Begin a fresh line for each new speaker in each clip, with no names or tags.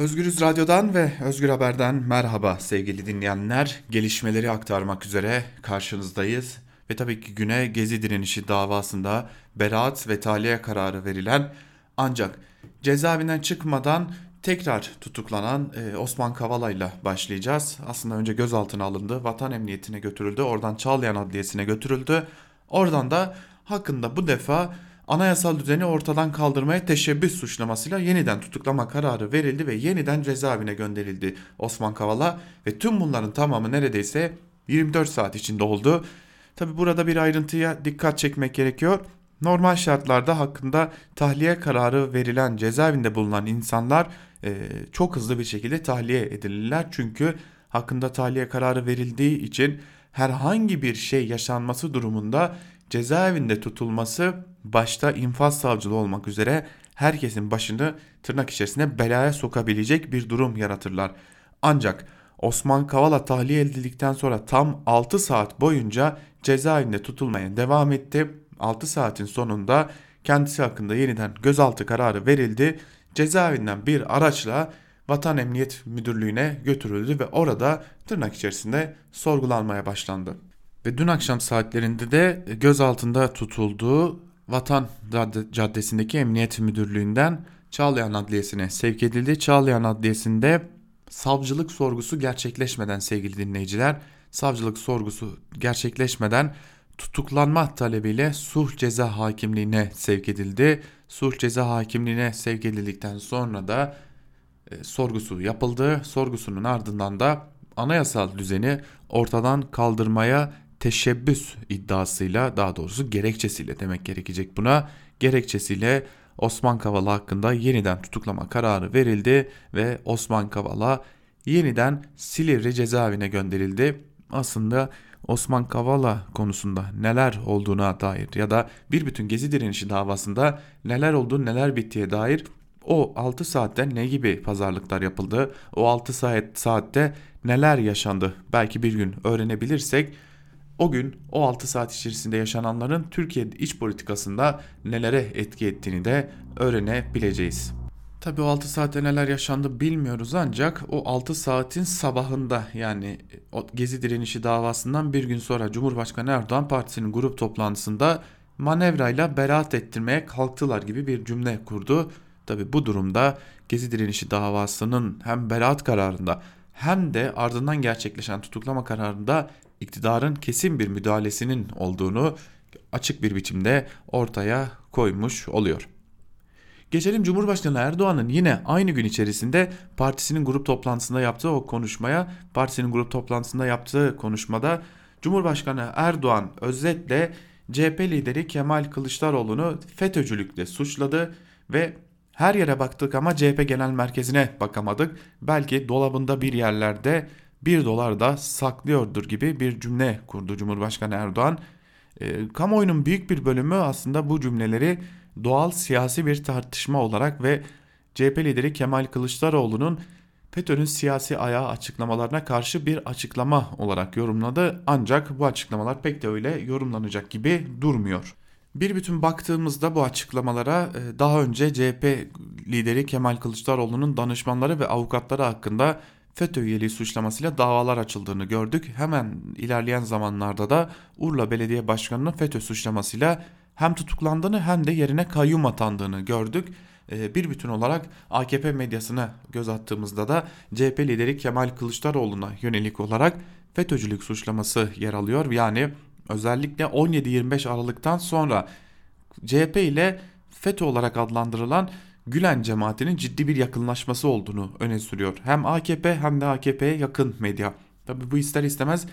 Özgürüz Radyo'dan ve Özgür Haber'den merhaba sevgili dinleyenler. Gelişmeleri aktarmak üzere karşınızdayız. Ve tabii ki güne Gezi direnişi davasında beraat ve tahliye kararı verilen ancak cezaevinden çıkmadan tekrar tutuklanan e, Osman Kavala ile başlayacağız. Aslında önce gözaltına alındı, vatan emniyetine götürüldü, oradan Çağlayan Adliyesi'ne götürüldü. Oradan da hakkında bu defa anayasal düzeni ortadan kaldırmaya teşebbüs suçlamasıyla yeniden tutuklama kararı verildi ve yeniden cezaevine gönderildi Osman Kavala ve tüm bunların tamamı neredeyse 24 saat içinde oldu. Tabi burada bir ayrıntıya dikkat çekmek gerekiyor. Normal şartlarda hakkında tahliye kararı verilen cezaevinde bulunan insanlar e, çok hızlı bir şekilde tahliye edilirler. Çünkü hakkında tahliye kararı verildiği için herhangi bir şey yaşanması durumunda cezaevinde tutulması başta infaz savcılığı olmak üzere herkesin başını tırnak içerisinde belaya sokabilecek bir durum yaratırlar. Ancak Osman Kavala tahliye edildikten sonra tam 6 saat boyunca cezaevinde tutulmaya devam etti. 6 saatin sonunda kendisi hakkında yeniden gözaltı kararı verildi. Cezaevinden bir araçla Vatan Emniyet Müdürlüğü'ne götürüldü ve orada tırnak içerisinde sorgulanmaya başlandı. Ve dün akşam saatlerinde de gözaltında tutulduğu Vatan Caddesi'ndeki Emniyet Müdürlüğü'nden Çağlayan Adliyesi'ne sevk edildi. Çağlayan Adliyesi'nde savcılık sorgusu gerçekleşmeden sevgili dinleyiciler, savcılık sorgusu gerçekleşmeden tutuklanma talebiyle suh ceza hakimliğine sevk edildi. Suh ceza hakimliğine sevk edildikten sonra da e, sorgusu yapıldı. Sorgusunun ardından da anayasal düzeni ortadan kaldırmaya teşebbüs iddiasıyla daha doğrusu gerekçesiyle demek gerekecek buna gerekçesiyle Osman Kavala hakkında yeniden tutuklama kararı verildi ve Osman Kavala yeniden Silivri cezaevine gönderildi. Aslında Osman Kavala konusunda neler olduğuna dair ya da bir bütün gezi direnişi davasında neler oldu neler bittiğe dair o 6 saatte ne gibi pazarlıklar yapıldı o 6 saat saatte neler yaşandı belki bir gün öğrenebilirsek o gün o 6 saat içerisinde yaşananların Türkiye iç politikasında nelere etki ettiğini de öğrenebileceğiz. Tabii o 6 saatte neler yaşandı bilmiyoruz ancak o 6 saatin sabahında yani o Gezi direnişi davasından bir gün sonra Cumhurbaşkanı Erdoğan partisinin grup toplantısında manevrayla beraat ettirmeye kalktılar gibi bir cümle kurdu. Tabi bu durumda Gezi direnişi davasının hem beraat kararında hem de ardından gerçekleşen tutuklama kararında iktidarın kesin bir müdahalesinin olduğunu açık bir biçimde ortaya koymuş oluyor. Geçelim Cumhurbaşkanı Erdoğan'ın yine aynı gün içerisinde partisinin grup toplantısında yaptığı o konuşmaya, partisinin grup toplantısında yaptığı konuşmada Cumhurbaşkanı Erdoğan özetle CHP lideri Kemal Kılıçdaroğlu'nu FETÖ'cülükle suçladı ve her yere baktık ama CHP genel merkezine bakamadık. Belki dolabında bir yerlerde 1 dolar da saklıyordur gibi bir cümle kurdu Cumhurbaşkanı Erdoğan. E, kamuoyunun büyük bir bölümü aslında bu cümleleri doğal siyasi bir tartışma olarak ve CHP lideri Kemal Kılıçdaroğlu'nun FETÖ'nün siyasi ayağı açıklamalarına karşı bir açıklama olarak yorumladı. Ancak bu açıklamalar pek de öyle yorumlanacak gibi durmuyor. Bir bütün baktığımızda bu açıklamalara e, daha önce CHP lideri Kemal Kılıçdaroğlu'nun danışmanları ve avukatları hakkında FETÖ üyeliği suçlamasıyla davalar açıldığını gördük. Hemen ilerleyen zamanlarda da Urla Belediye Başkanı'nın FETÖ suçlamasıyla hem tutuklandığını hem de yerine kayyum atandığını gördük. Ee, bir bütün olarak AKP medyasına göz attığımızda da CHP lideri Kemal Kılıçdaroğlu'na yönelik olarak FETÖ'cülük suçlaması yer alıyor. Yani özellikle 17-25 Aralık'tan sonra CHP ile FETÖ olarak adlandırılan Gülen cemaatinin ciddi bir yakınlaşması olduğunu öne sürüyor. Hem AKP hem de AKP'ye yakın medya. Tabi bu ister istemez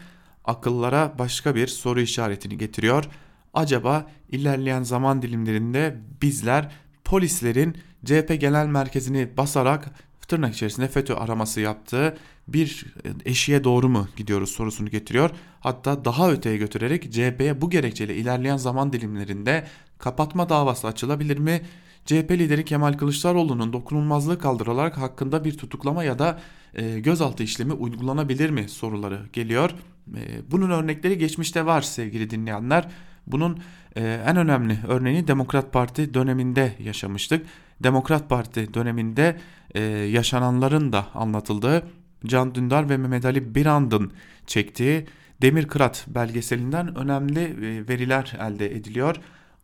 akıllara başka bir soru işaretini getiriyor. Acaba ilerleyen zaman dilimlerinde bizler polislerin CHP genel merkezini basarak tırnak içerisinde FETÖ araması yaptığı bir eşiğe doğru mu gidiyoruz sorusunu getiriyor. Hatta daha öteye götürerek CHP'ye bu gerekçeyle ilerleyen zaman dilimlerinde kapatma davası açılabilir mi? CHP lideri Kemal Kılıçdaroğlu'nun dokunulmazlığı kaldırılarak hakkında bir tutuklama ya da e, gözaltı işlemi uygulanabilir mi soruları geliyor. E, bunun örnekleri geçmişte var sevgili dinleyenler. Bunun e, en önemli örneğini Demokrat Parti döneminde yaşamıştık. Demokrat Parti döneminde e, yaşananların da anlatıldığı Can Dündar ve Mehmet Ali Birand'ın çektiği Demir Kırat belgeselinden önemli e, veriler elde ediliyor.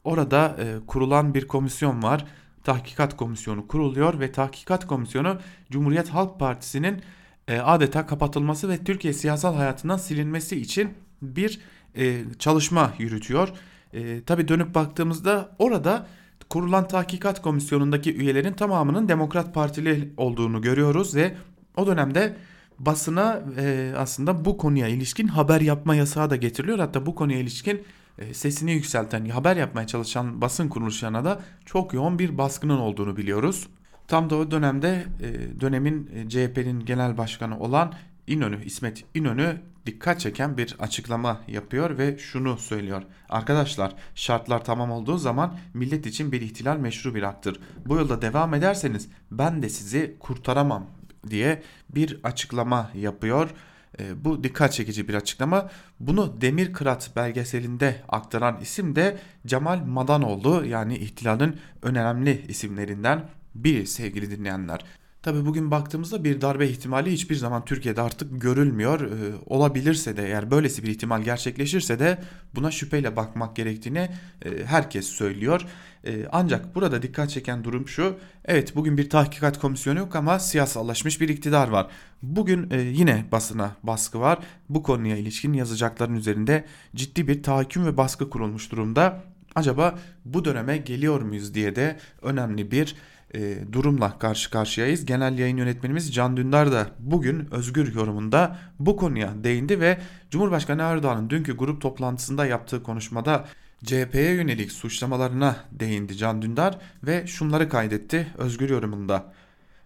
Orada e, kurulan bir komisyon var. Tahkikat komisyonu kuruluyor ve tahkikat komisyonu Cumhuriyet Halk Partisi'nin e, adeta kapatılması ve Türkiye siyasal hayatından silinmesi için bir e, çalışma yürütüyor. E, Tabi dönüp baktığımızda orada kurulan tahkikat komisyonundaki üyelerin tamamının Demokrat Partili olduğunu görüyoruz ve o dönemde basına e, aslında bu konuya ilişkin haber yapma yasağı da getiriliyor. Hatta bu konuya ilişkin e, sesini yükselten, haber yapmaya çalışan basın kuruluşlarına da çok yoğun bir baskının olduğunu biliyoruz. Tam da o dönemde e, dönemin e, CHP'nin genel başkanı olan İnönü, İsmet İnönü dikkat çeken bir açıklama yapıyor ve şunu söylüyor. Arkadaşlar şartlar tamam olduğu zaman millet için bir ihtilal meşru bir haktır. Bu yolda devam ederseniz ben de sizi kurtaramam diye bir açıklama yapıyor. E, bu dikkat çekici bir açıklama. Bunu Demir Kırat belgeselinde aktaran isim de Cemal Madanoğlu yani ihtilalin önemli isimlerinden biri sevgili dinleyenler. Tabi bugün baktığımızda bir darbe ihtimali hiçbir zaman Türkiye'de artık görülmüyor. Ee, olabilirse de eğer böylesi bir ihtimal gerçekleşirse de buna şüpheyle bakmak gerektiğini e, herkes söylüyor. E, ancak burada dikkat çeken durum şu. Evet bugün bir tahkikat komisyonu yok ama siyasallaşmış bir iktidar var. Bugün e, yine basına baskı var. Bu konuya ilişkin yazacakların üzerinde ciddi bir tahakküm ve baskı kurulmuş durumda. Acaba bu döneme geliyor muyuz diye de önemli bir e, durumla karşı karşıyayız. Genel yayın yönetmenimiz Can Dündar da bugün özgür yorumunda bu konuya değindi ve Cumhurbaşkanı Erdoğan'ın dünkü grup toplantısında yaptığı konuşmada CHP'ye yönelik suçlamalarına değindi Can Dündar ve şunları kaydetti özgür yorumunda.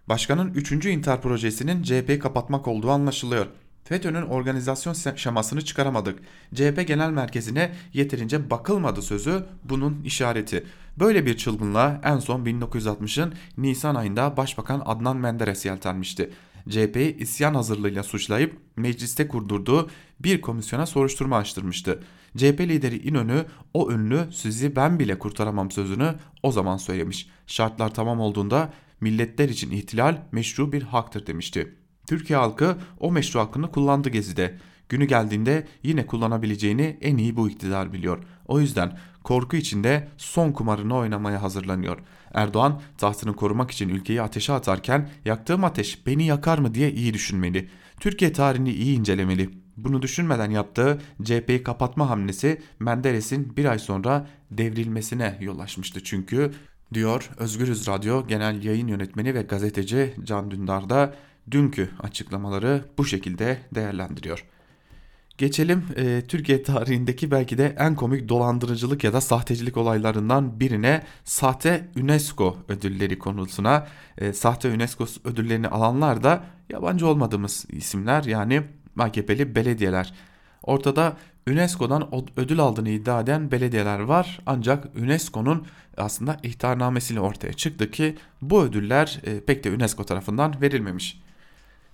Başkanın 3. intihar projesinin CHP'yi kapatmak olduğu anlaşılıyor. FETÖ'nün organizasyon şemasını çıkaramadık. CHP Genel Merkezi'ne yeterince bakılmadı sözü bunun işareti. Böyle bir çılgınlığa en son 1960'ın Nisan ayında Başbakan Adnan Menderes yeltenmişti. CHP'yi isyan hazırlığıyla suçlayıp mecliste kurdurduğu bir komisyona soruşturma açtırmıştı. CHP lideri İnönü o ünlü sizi ben bile kurtaramam sözünü o zaman söylemiş. Şartlar tamam olduğunda milletler için ihtilal meşru bir haktır demişti. Türkiye halkı o meşru hakkını kullandı Gezi'de. Günü geldiğinde yine kullanabileceğini en iyi bu iktidar biliyor. O yüzden korku içinde son kumarını oynamaya hazırlanıyor. Erdoğan tahtını korumak için ülkeyi ateşe atarken yaktığım ateş beni yakar mı diye iyi düşünmeli. Türkiye tarihini iyi incelemeli. Bunu düşünmeden yaptığı CHP'yi kapatma hamlesi Menderes'in bir ay sonra devrilmesine yol açmıştı çünkü diyor Özgürüz Radyo Genel Yayın Yönetmeni ve gazeteci Can Dündar da dünkü açıklamaları bu şekilde değerlendiriyor. Geçelim e, Türkiye tarihindeki belki de en komik dolandırıcılık ya da sahtecilik olaylarından birine sahte UNESCO ödülleri konusuna. E, sahte UNESCO ödüllerini alanlar da yabancı olmadığımız isimler yani AKP'li belediyeler. Ortada UNESCO'dan ödül aldığını iddia eden belediyeler var ancak UNESCO'nun aslında ihtarnamesiyle ortaya çıktı ki bu ödüller e, pek de UNESCO tarafından verilmemiş.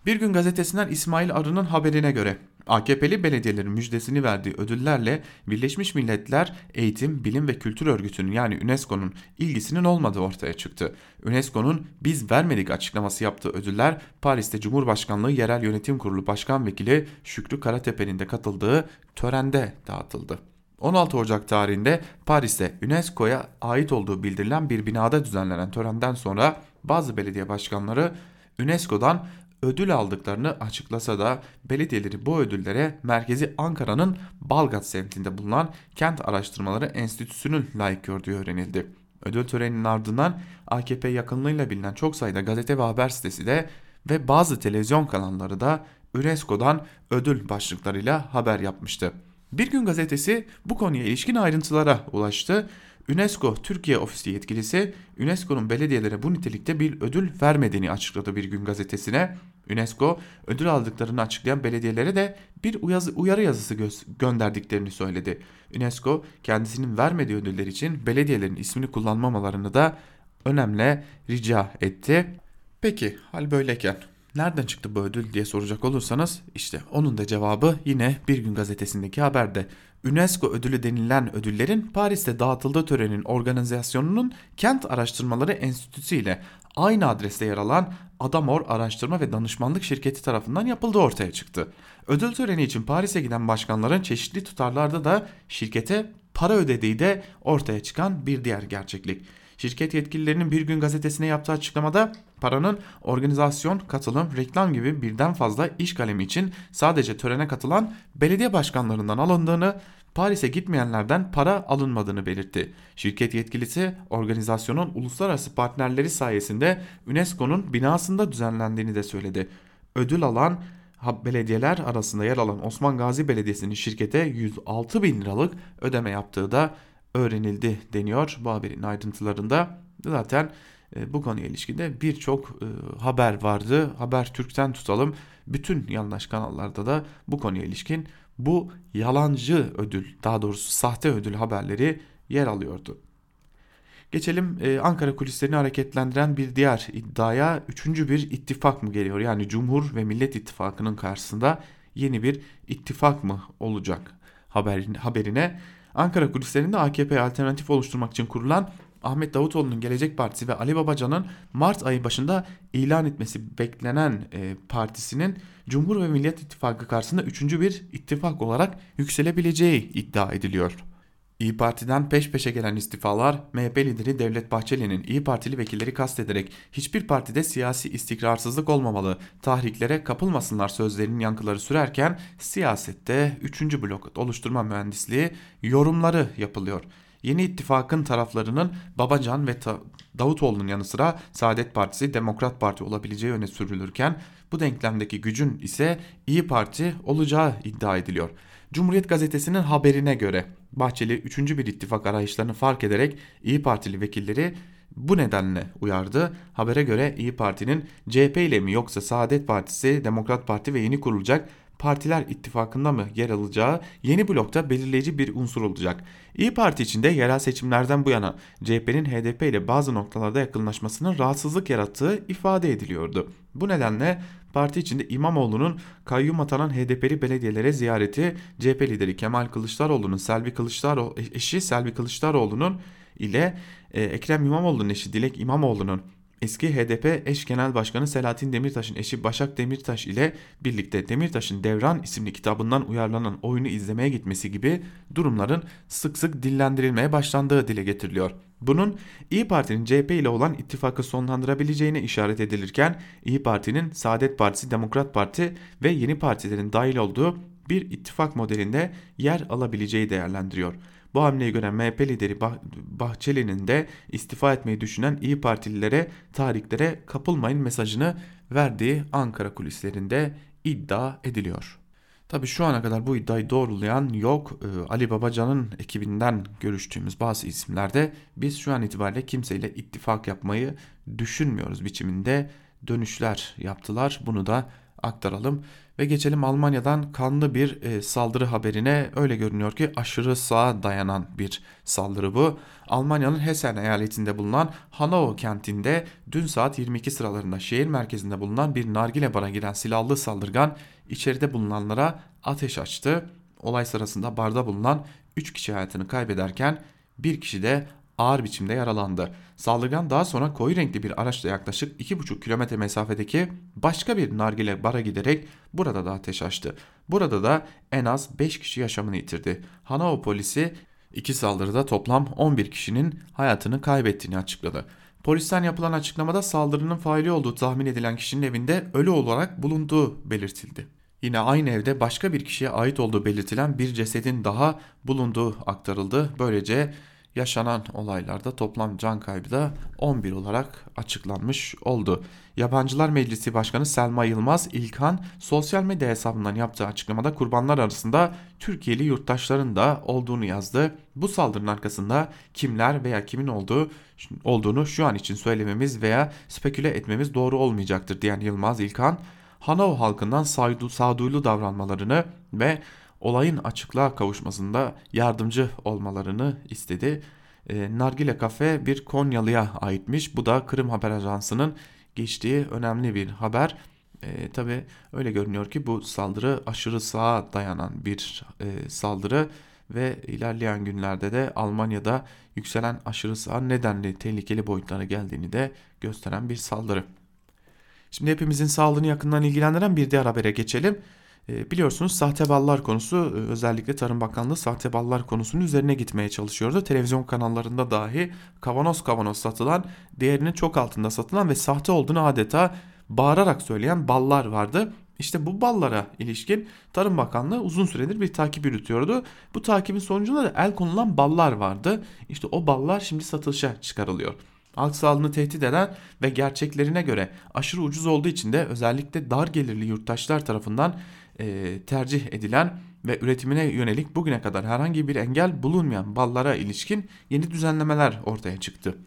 Bir gün gazetesinden İsmail Arı'nın haberine göre AKP'li belediyelerin müjdesini verdiği ödüllerle Birleşmiş Milletler Eğitim, Bilim ve Kültür Örgütü'nün yani UNESCO'nun ilgisinin olmadığı ortaya çıktı. UNESCO'nun biz vermedik açıklaması yaptığı ödüller Paris'te Cumhurbaşkanlığı Yerel Yönetim Kurulu Başkan Vekili Şükrü Karatepe'nin de katıldığı törende dağıtıldı. 16 Ocak tarihinde Paris'te UNESCO'ya ait olduğu bildirilen bir binada düzenlenen törenden sonra bazı belediye başkanları UNESCO'dan ödül aldıklarını açıklasa da belediyeleri bu ödüllere merkezi Ankara'nın Balgat semtinde bulunan Kent Araştırmaları Enstitüsü'nün layık gördüğü öğrenildi. Ödül töreninin ardından AKP yakınlığıyla bilinen çok sayıda gazete ve haber sitesi de ve bazı televizyon kanalları da UNESCO'dan ödül başlıklarıyla haber yapmıştı. Bir gün gazetesi bu konuya ilişkin ayrıntılara ulaştı UNESCO Türkiye Ofisi yetkilisi UNESCO'nun belediyelere bu nitelikte bir ödül vermediğini açıkladı bir gün gazetesine. UNESCO ödül aldıklarını açıklayan belediyelere de bir uyarı yazısı gö gönderdiklerini söyledi. UNESCO kendisinin vermediği ödüller için belediyelerin ismini kullanmamalarını da önemli rica etti. Peki hal böyleyken Nereden çıktı bu ödül diye soracak olursanız işte onun da cevabı yine Bir Gün Gazetesi'ndeki haberde. UNESCO ödülü denilen ödüllerin Paris'te dağıtıldığı törenin organizasyonunun Kent Araştırmaları Enstitüsü ile aynı adreste yer alan Adamor Araştırma ve Danışmanlık Şirketi tarafından yapıldığı ortaya çıktı. Ödül töreni için Paris'e giden başkanların çeşitli tutarlarda da şirkete para ödediği de ortaya çıkan bir diğer gerçeklik. Şirket yetkililerinin bir gün gazetesine yaptığı açıklamada paranın organizasyon, katılım, reklam gibi birden fazla iş kalemi için sadece törene katılan belediye başkanlarından alındığını, Paris'e gitmeyenlerden para alınmadığını belirtti. Şirket yetkilisi organizasyonun uluslararası partnerleri sayesinde UNESCO'nun binasında düzenlendiğini de söyledi. Ödül alan belediyeler arasında yer alan Osman Gazi Belediyesi'nin şirkete 106 bin liralık ödeme yaptığı da öğrenildi deniyor bu haberin ayrıntılarında. Zaten e, bu konuya ilişkinde birçok e, haber vardı. Haber Türk'ten tutalım. Bütün yandaş kanallarda da bu konuya ilişkin bu yalancı ödül daha doğrusu sahte ödül haberleri yer alıyordu. Geçelim e, Ankara kulislerini hareketlendiren bir diğer iddiaya. Üçüncü bir ittifak mı geliyor? Yani Cumhur ve Millet İttifakı'nın karşısında yeni bir ittifak mı olacak haberin, haberine. Ankara kulislerinde AKP alternatif oluşturmak için kurulan Ahmet Davutoğlu'nun Gelecek Partisi ve Ali Babacan'ın Mart ayı başında ilan etmesi beklenen e, partisinin Cumhur ve Millet İttifakı karşısında üçüncü bir ittifak olarak yükselebileceği iddia ediliyor. İyi Parti'den peş peşe gelen istifalar MHP lideri Devlet Bahçeli'nin İyi Partili vekilleri kastederek hiçbir partide siyasi istikrarsızlık olmamalı, tahriklere kapılmasınlar sözlerinin yankıları sürerken siyasette 3. blok oluşturma mühendisliği yorumları yapılıyor. Yeni ittifakın taraflarının Babacan ve Davutoğlu'nun yanı sıra Saadet Partisi, Demokrat Parti olabileceği öne sürülürken bu denklemdeki gücün ise İyi Parti olacağı iddia ediliyor. Cumhuriyet Gazetesi'nin haberine göre Bahçeli 3. bir ittifak arayışlarını fark ederek İyi Partili vekilleri bu nedenle uyardı. Habere göre İyi Parti'nin CHP ile mi yoksa Saadet Partisi, Demokrat Parti ve yeni kurulacak Partiler ittifakında mı yer alacağı yeni blokta belirleyici bir unsur olacak. İyi Parti içinde yerel seçimlerden bu yana CHP'nin HDP ile bazı noktalarda yakınlaşmasının rahatsızlık yarattığı ifade ediliyordu. Bu nedenle parti içinde İmamoğlu'nun kayyum atanan HDP'li belediyelere ziyareti CHP lideri Kemal Kılıçdaroğlu'nun Selvi Kılıçdaroğlu eşi Selvi Kılıçdaroğlu'nun ile e, Ekrem İmamoğlu'nun eşi Dilek İmamoğlu'nun Eski HDP eş genel başkanı Selahattin Demirtaş'ın eşi Başak Demirtaş ile birlikte Demirtaş'ın Devran isimli kitabından uyarlanan oyunu izlemeye gitmesi gibi durumların sık sık dillendirilmeye başlandığı dile getiriliyor. Bunun İyi Parti'nin CHP ile olan ittifakı sonlandırabileceğine işaret edilirken İyi Parti'nin Saadet Partisi, Demokrat Parti ve yeni partilerin dahil olduğu bir ittifak modelinde yer alabileceği değerlendiriyor. Bu hamleyi gören MHP lideri bah Bahçeli'nin de istifa etmeyi düşünen İyi Partililere tarihlere kapılmayın mesajını verdiği Ankara kulislerinde iddia ediliyor. Tabi şu ana kadar bu iddiayı doğrulayan yok. Ee, Ali Babacan'ın ekibinden görüştüğümüz bazı isimlerde biz şu an itibariyle kimseyle ittifak yapmayı düşünmüyoruz biçiminde dönüşler yaptılar. Bunu da aktaralım. Ve geçelim Almanya'dan kanlı bir e, saldırı haberine. Öyle görünüyor ki aşırı sağa dayanan bir saldırı bu. Almanya'nın Hessen eyaletinde bulunan Hanau kentinde dün saat 22 sıralarında şehir merkezinde bulunan bir nargile bara giren silahlı saldırgan içeride bulunanlara ateş açtı. Olay sırasında barda bulunan 3 kişi hayatını kaybederken bir kişi de ağır biçimde yaralandı. Saldırgan daha sonra koyu renkli bir araçla yaklaşık 2,5 kilometre mesafedeki başka bir nargile bara giderek burada da ateş açtı. Burada da en az 5 kişi yaşamını yitirdi. Hanau polisi iki saldırıda toplam 11 kişinin hayatını kaybettiğini açıkladı. Polisten yapılan açıklamada saldırının faili olduğu tahmin edilen kişinin evinde ölü olarak bulunduğu belirtildi. Yine aynı evde başka bir kişiye ait olduğu belirtilen bir cesedin daha bulunduğu aktarıldı. Böylece yaşanan olaylarda toplam can kaybı da 11 olarak açıklanmış oldu. Yabancılar Meclisi Başkanı Selma Yılmaz İlkan sosyal medya hesabından yaptığı açıklamada kurbanlar arasında Türkiye'li yurttaşların da olduğunu yazdı. Bu saldırının arkasında kimler veya kimin olduğu olduğunu şu an için söylememiz veya speküle etmemiz doğru olmayacaktır diyen Yılmaz İlkan, Hanov halkından sağduyulu davranmalarını ve olayın açıklığa kavuşmasında yardımcı olmalarını istedi. E, Nargile Kafe bir Konyalı'ya aitmiş. Bu da Kırım Haber Ajansı'nın geçtiği önemli bir haber. E, Tabi öyle görünüyor ki bu saldırı aşırı sağa dayanan bir e, saldırı ve ilerleyen günlerde de Almanya'da yükselen aşırı sağ nedenli tehlikeli boyutlara geldiğini de gösteren bir saldırı. Şimdi hepimizin sağlığını yakından ilgilendiren bir diğer habere geçelim. E, biliyorsunuz sahte ballar konusu e, özellikle Tarım Bakanlığı sahte ballar konusunun üzerine gitmeye çalışıyordu. Televizyon kanallarında dahi kavanoz kavanoz satılan değerinin çok altında satılan ve sahte olduğunu adeta bağırarak söyleyen ballar vardı. İşte bu ballara ilişkin Tarım Bakanlığı uzun süredir bir takip yürütüyordu. Bu takibin sonucunda da el konulan ballar vardı. İşte o ballar şimdi satışa çıkarılıyor. Halk sağlığını tehdit eden ve gerçeklerine göre aşırı ucuz olduğu için de özellikle dar gelirli yurttaşlar tarafından e, tercih edilen ve üretimine yönelik bugüne kadar herhangi bir engel bulunmayan ballara ilişkin yeni düzenlemeler ortaya çıktı.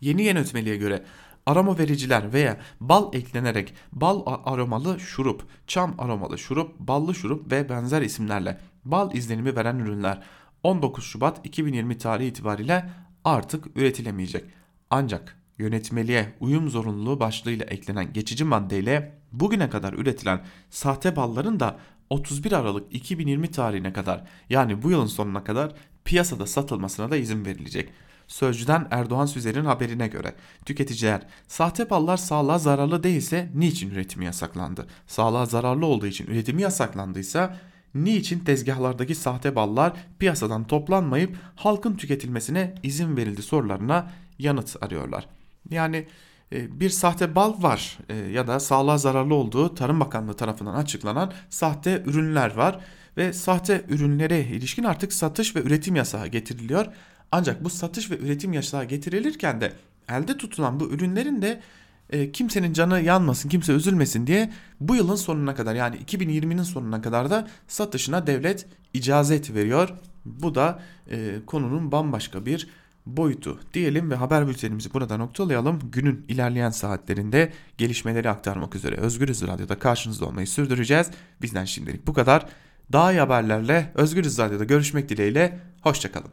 Yeni yönetmeliğe göre aroma vericiler veya bal eklenerek bal aromalı şurup, çam aromalı şurup, ballı şurup ve benzer isimlerle bal izlenimi veren ürünler 19 Şubat 2020 tarihi itibariyle artık üretilemeyecek. Ancak yönetmeliğe uyum zorunluluğu başlığıyla eklenen geçici maddeyle bugüne kadar üretilen sahte balların da 31 Aralık 2020 tarihine kadar yani bu yılın sonuna kadar piyasada satılmasına da izin verilecek. Sözcüden Erdoğan Süzer'in haberine göre tüketiciler sahte ballar sağlığa zararlı değilse niçin üretimi yasaklandı? Sağlığa zararlı olduğu için üretimi yasaklandıysa niçin tezgahlardaki sahte ballar piyasadan toplanmayıp halkın tüketilmesine izin verildi sorularına yanıt arıyorlar. Yani bir sahte bal var e, ya da sağlığa zararlı olduğu Tarım Bakanlığı tarafından açıklanan sahte ürünler var ve sahte ürünlere ilişkin artık satış ve üretim yasağı getiriliyor. Ancak bu satış ve üretim yasağı getirilirken de elde tutulan bu ürünlerin de e, kimsenin canı yanmasın, kimse üzülmesin diye bu yılın sonuna kadar yani 2020'nin sonuna kadar da satışına devlet icazet veriyor. Bu da e, konunun bambaşka bir boyutu diyelim ve haber bültenimizi burada noktalayalım. Günün ilerleyen saatlerinde gelişmeleri aktarmak üzere Özgürüz Radyo'da karşınızda olmayı sürdüreceğiz. Bizden şimdilik bu kadar. Daha iyi haberlerle Özgürüz Radyo'da görüşmek dileğiyle. Hoşçakalın.